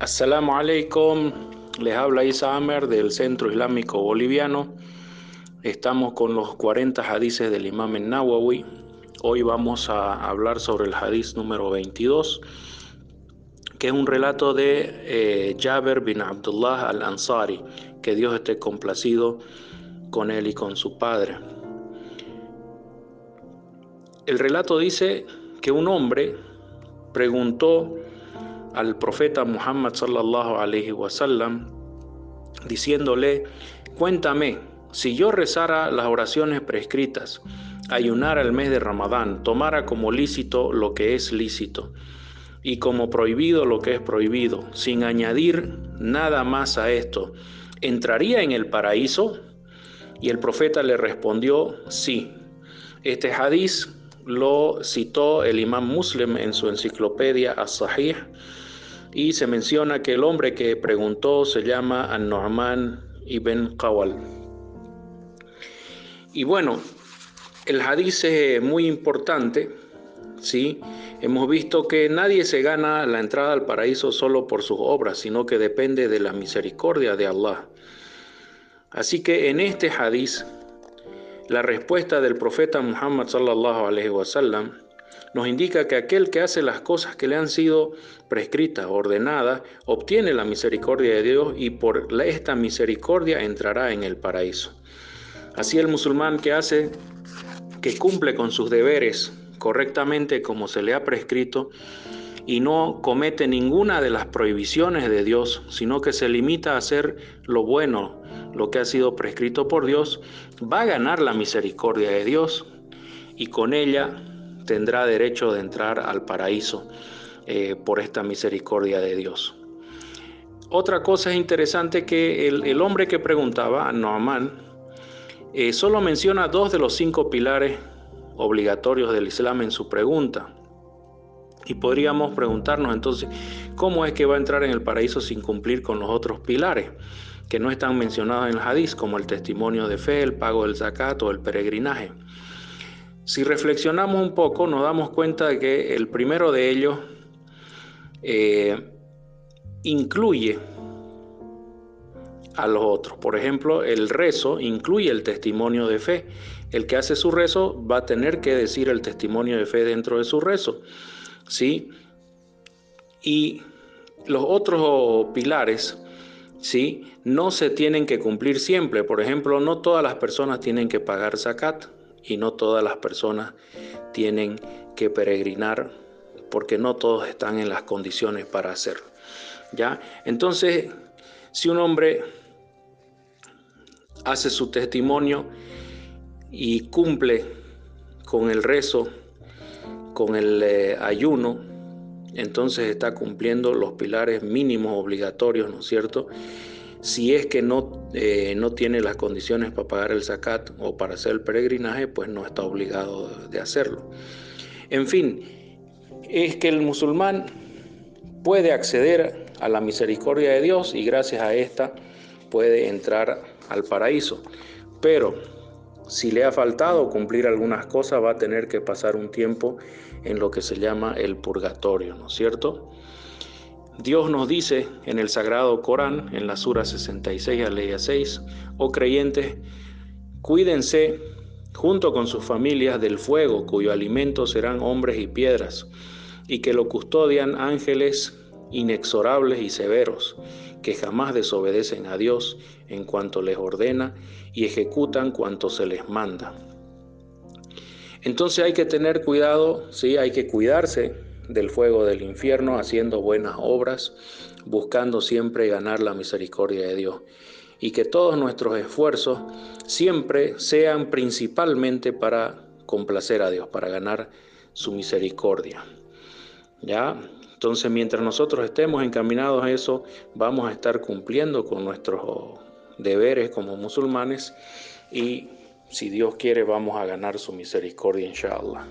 Assalamu alaikum, les habla Isa Amer del Centro Islámico Boliviano. Estamos con los 40 hadices del Imam Nawawi. Hoy vamos a hablar sobre el hadiz número 22, que es un relato de eh, Jaber bin Abdullah al-Ansari, que Dios esté complacido con él y con su padre. El relato dice que un hombre preguntó al profeta Muhammad sallallahu alaihi wasallam diciéndole, cuéntame, si yo rezara las oraciones prescritas, ayunara el mes de Ramadán, tomara como lícito lo que es lícito y como prohibido lo que es prohibido, sin añadir nada más a esto, ¿entraría en el paraíso? Y el profeta le respondió, sí. Este hadiz lo citó el imam Muslim en su enciclopedia As-Sahih y se menciona que el hombre que preguntó se llama An-Nu'man ibn Qawal. Y bueno, el hadiz es muy importante, ¿sí? Hemos visto que nadie se gana la entrada al paraíso solo por sus obras, sino que depende de la misericordia de Allah. Así que en este hadiz, la respuesta del profeta Muhammad sallallahu alaihi wasallam nos indica que aquel que hace las cosas que le han sido prescritas, ordenadas, obtiene la misericordia de Dios y por esta misericordia entrará en el paraíso. Así el musulmán que hace, que cumple con sus deberes correctamente como se le ha prescrito y no comete ninguna de las prohibiciones de Dios, sino que se limita a hacer lo bueno, lo que ha sido prescrito por Dios, va a ganar la misericordia de Dios y con ella tendrá derecho de entrar al paraíso eh, por esta misericordia de Dios. Otra cosa es interesante que el, hombre que preguntaba, Noamán, eh, solo menciona dos de los cinco pilares obligatorios del Islam en su pregunta. Y podríamos preguntarnos entonces, ¿cómo es que va a entrar en el paraíso sin cumplir con los otros pilares que no están mencionados en el hadith, como el testimonio de fe, el pago del zakat o el peregrinaje? Si reflexionamos un poco, nos damos cuenta de que el primero de ellos eh, incluye a los otros. Por ejemplo, el rezo incluye el testimonio de fe. El que hace su rezo va a tener que decir el testimonio de fe dentro de su rezo. ¿Sí? Y los otros pilares, ¿sí? No se tienen que cumplir siempre. Por ejemplo, no todas las personas tienen que pagar zakat y no todas las personas tienen que peregrinar porque no todos están en las condiciones para hacerlo. ¿Ya? Entonces, si un hombre hace su testimonio y cumple con el rezo, con el eh, ayuno, entonces está cumpliendo los pilares mínimos obligatorios, ¿no es cierto? Si es que no, eh, no tiene las condiciones para pagar el zakat o para hacer el peregrinaje, pues no está obligado de hacerlo. En fin, es que el musulmán puede acceder a la misericordia de Dios y gracias a esta puede entrar al paraíso. Pero si le ha faltado cumplir algunas cosas, va a tener que pasar un tiempo en lo que se llama el purgatorio, ¿no es cierto? Dios nos dice en el Sagrado Corán, en la Sura 66 a 6, oh creyentes, cuídense junto con sus familias del fuego, cuyo alimento serán hombres y piedras, y que lo custodian ángeles inexorables y severos, que jamás desobedecen a Dios en cuanto les ordena y ejecutan cuanto se les manda. Entonces hay que tener cuidado, sí, hay que cuidarse del fuego del infierno, haciendo buenas obras, buscando siempre ganar la misericordia de Dios. Y que todos nuestros esfuerzos siempre sean principalmente para complacer a Dios, para ganar su misericordia. ¿Ya? Entonces, mientras nosotros estemos encaminados a eso, vamos a estar cumpliendo con nuestros deberes como musulmanes y si Dios quiere vamos a ganar su misericordia, inshallah.